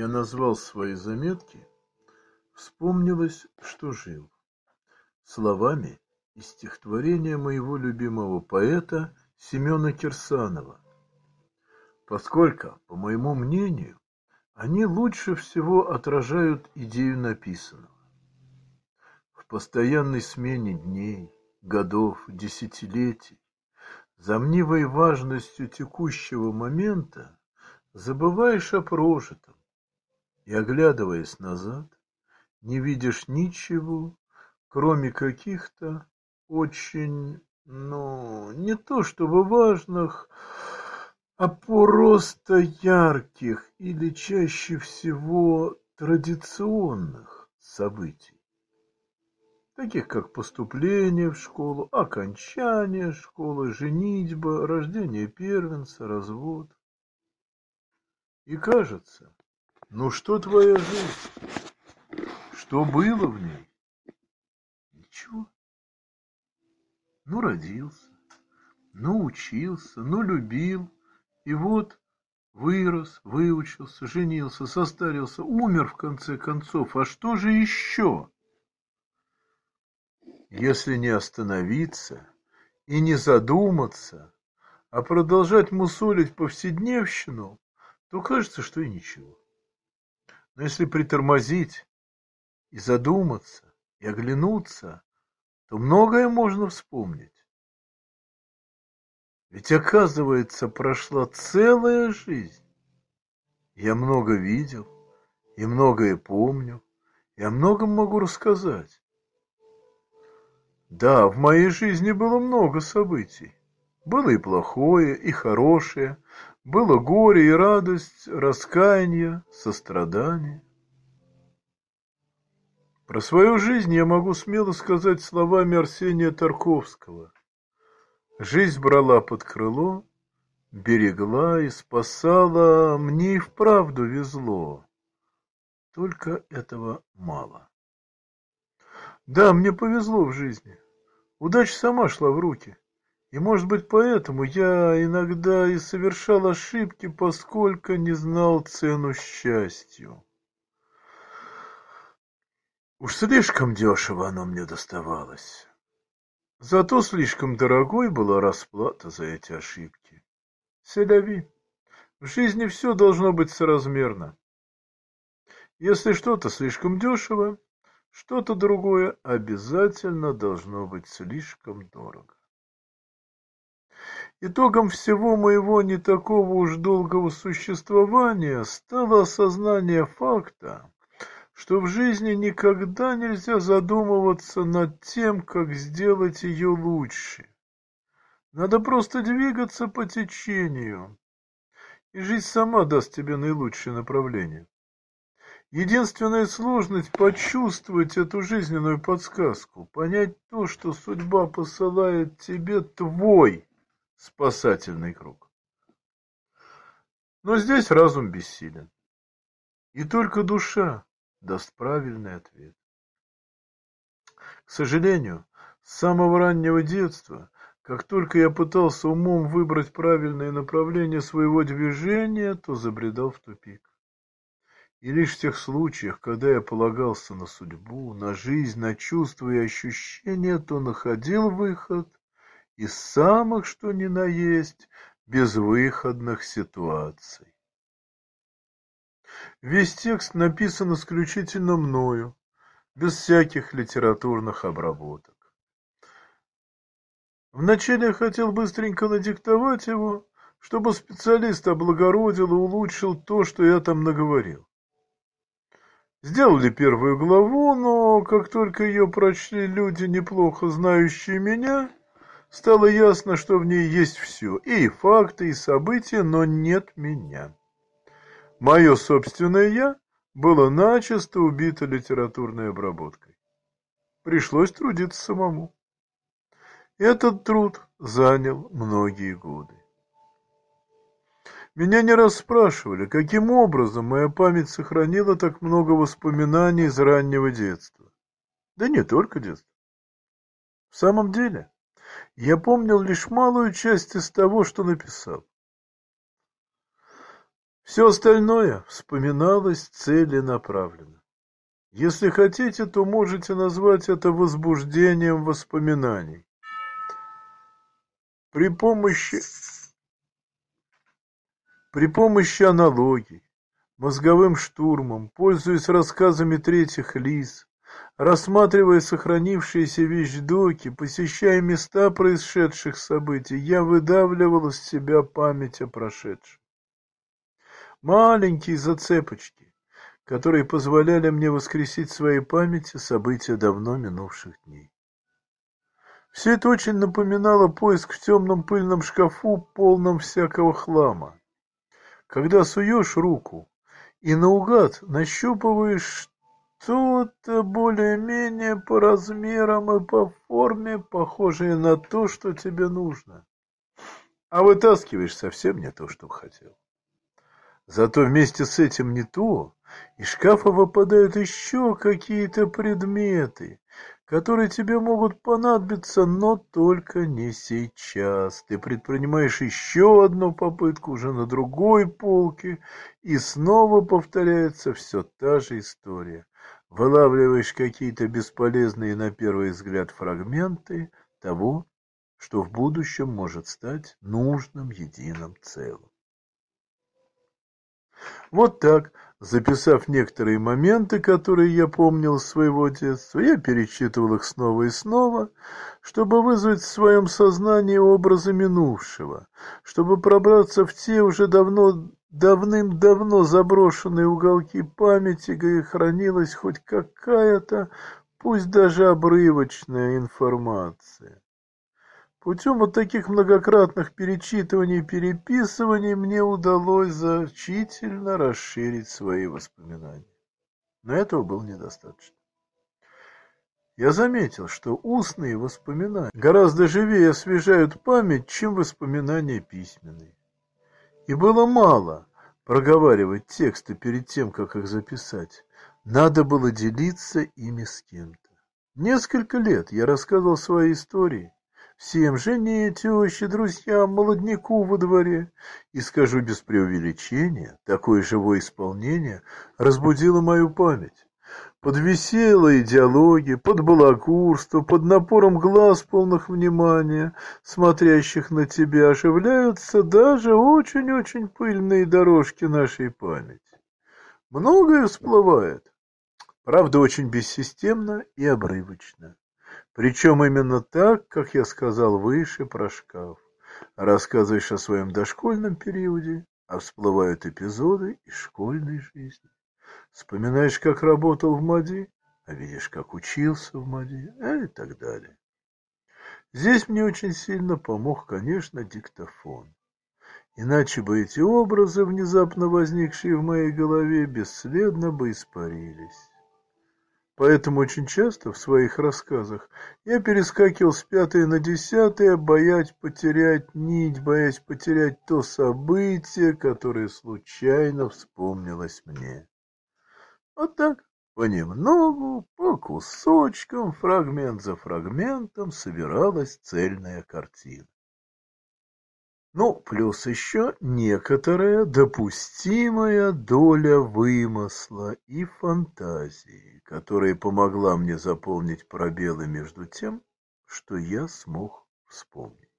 я назвал свои заметки, вспомнилось, что жил. Словами из стихотворения моего любимого поэта Семена Кирсанова. Поскольку, по моему мнению, они лучше всего отражают идею написанного. В постоянной смене дней, годов, десятилетий, за мнимой важностью текущего момента забываешь о прожитом и, оглядываясь назад, не видишь ничего, кроме каких-то очень, ну, не то чтобы важных, а просто ярких или чаще всего традиционных событий таких как поступление в школу, окончание школы, женитьба, рождение первенца, развод. И кажется, ну что твоя жизнь? Что было в ней? Ничего. Ну, родился, ну, учился, ну, любил, и вот вырос, выучился, женился, состарился, умер в конце концов. А что же еще? Если не остановиться и не задуматься, а продолжать мусолить повседневщину, то кажется, что и ничего. Но если притормозить и задуматься, и оглянуться, то многое можно вспомнить. Ведь, оказывается, прошла целая жизнь. Я много видел, и многое помню, о многом могу рассказать. Да, в моей жизни было много событий. Было и плохое, и хорошее, было горе и радость, раскаяние, сострадание. Про свою жизнь я могу смело сказать словами Арсения Тарковского. Жизнь брала под крыло, берегла и спасала, мне и вправду везло. Только этого мало. Да, мне повезло в жизни. Удача сама шла в руки. И, может быть, поэтому я иногда и совершал ошибки, поскольку не знал цену счастью. Уж слишком дешево оно мне доставалось. Зато слишком дорогой была расплата за эти ошибки. Селяви. В жизни все должно быть соразмерно. Если что-то слишком дешево, что-то другое обязательно должно быть слишком дорого. Итогом всего моего не такого уж долгого существования стало осознание факта, что в жизни никогда нельзя задумываться над тем, как сделать ее лучше. Надо просто двигаться по течению, и жизнь сама даст тебе наилучшее направление. Единственная сложность – почувствовать эту жизненную подсказку, понять то, что судьба посылает тебе твой спасательный круг. Но здесь разум бессилен. И только душа даст правильный ответ. К сожалению, с самого раннего детства, как только я пытался умом выбрать правильное направление своего движения, то забредал в тупик. И лишь в тех случаях, когда я полагался на судьбу, на жизнь, на чувства и ощущения, то находил выход из самых, что ни на есть, безвыходных ситуаций. Весь текст написан исключительно мною, без всяких литературных обработок. Вначале я хотел быстренько надиктовать его, чтобы специалист облагородил и улучшил то, что я там наговорил. Сделали первую главу, но как только ее прочли люди, неплохо знающие меня, стало ясно, что в ней есть все, и факты, и события, но нет меня. Мое собственное «я» было начисто убито литературной обработкой. Пришлось трудиться самому. Этот труд занял многие годы. Меня не раз спрашивали, каким образом моя память сохранила так много воспоминаний из раннего детства. Да не только детства. В самом деле, я помнил лишь малую часть из того, что написал. Все остальное вспоминалось целенаправленно. Если хотите, то можете назвать это возбуждением воспоминаний. При помощи, при помощи аналогий, мозговым штурмом, пользуясь рассказами третьих лиц, рассматривая сохранившиеся вещдоки, посещая места происшедших событий, я выдавливал из себя память о прошедшем. Маленькие зацепочки, которые позволяли мне воскресить в своей памяти события давно минувших дней. Все это очень напоминало поиск в темном пыльном шкафу, полном всякого хлама. Когда суешь руку и наугад нащупываешь что-то более-менее по размерам и по форме, похожее на то, что тебе нужно. А вытаскиваешь совсем не то, что хотел. Зато вместе с этим не то, из шкафа выпадают еще какие-то предметы, которые тебе могут понадобиться, но только не сейчас. Ты предпринимаешь еще одну попытку уже на другой полке, и снова повторяется все та же история. Вылавливаешь какие-то бесполезные на первый взгляд фрагменты того, что в будущем может стать нужным единым целым. Вот так, записав некоторые моменты, которые я помнил из своего детства, я перечитывал их снова и снова, чтобы вызвать в своем сознании образы минувшего, чтобы пробраться в те уже давно давным-давно заброшенные уголки памяти, где хранилась хоть какая-то, пусть даже обрывочная информация. Путем вот таких многократных перечитываний и переписываний мне удалось значительно расширить свои воспоминания. Но этого было недостаточно. Я заметил, что устные воспоминания гораздо живее освежают память, чем воспоминания письменные. И было мало проговаривать тексты перед тем, как их записать. Надо было делиться ими с кем-то. Несколько лет я рассказывал свои истории, всем, жене, теще, друзьям, молодняку во дворе. И скажу без преувеличения, такое живое исполнение разбудило мою память. Под веселые диалоги, под балакурство, под напором глаз полных внимания, смотрящих на тебя, оживляются даже очень-очень пыльные дорожки нашей памяти. Многое всплывает, правда, очень бессистемно и обрывочно. Причем именно так, как я сказал выше про шкаф. Рассказываешь о своем дошкольном периоде, а всплывают эпизоды из школьной жизни. Вспоминаешь, как работал в МАДИ, а видишь, как учился в МАДИ, а и так далее. Здесь мне очень сильно помог, конечно, диктофон. Иначе бы эти образы, внезапно возникшие в моей голове, бесследно бы испарились. Поэтому очень часто в своих рассказах я перескакивал с пятой на десятое, боясь потерять нить, боясь потерять то событие, которое случайно вспомнилось мне. Вот так, понемногу, по кусочкам, фрагмент за фрагментом собиралась цельная картина. Ну, плюс еще некоторая допустимая доля вымысла и фантазии, которая помогла мне заполнить пробелы между тем, что я смог вспомнить.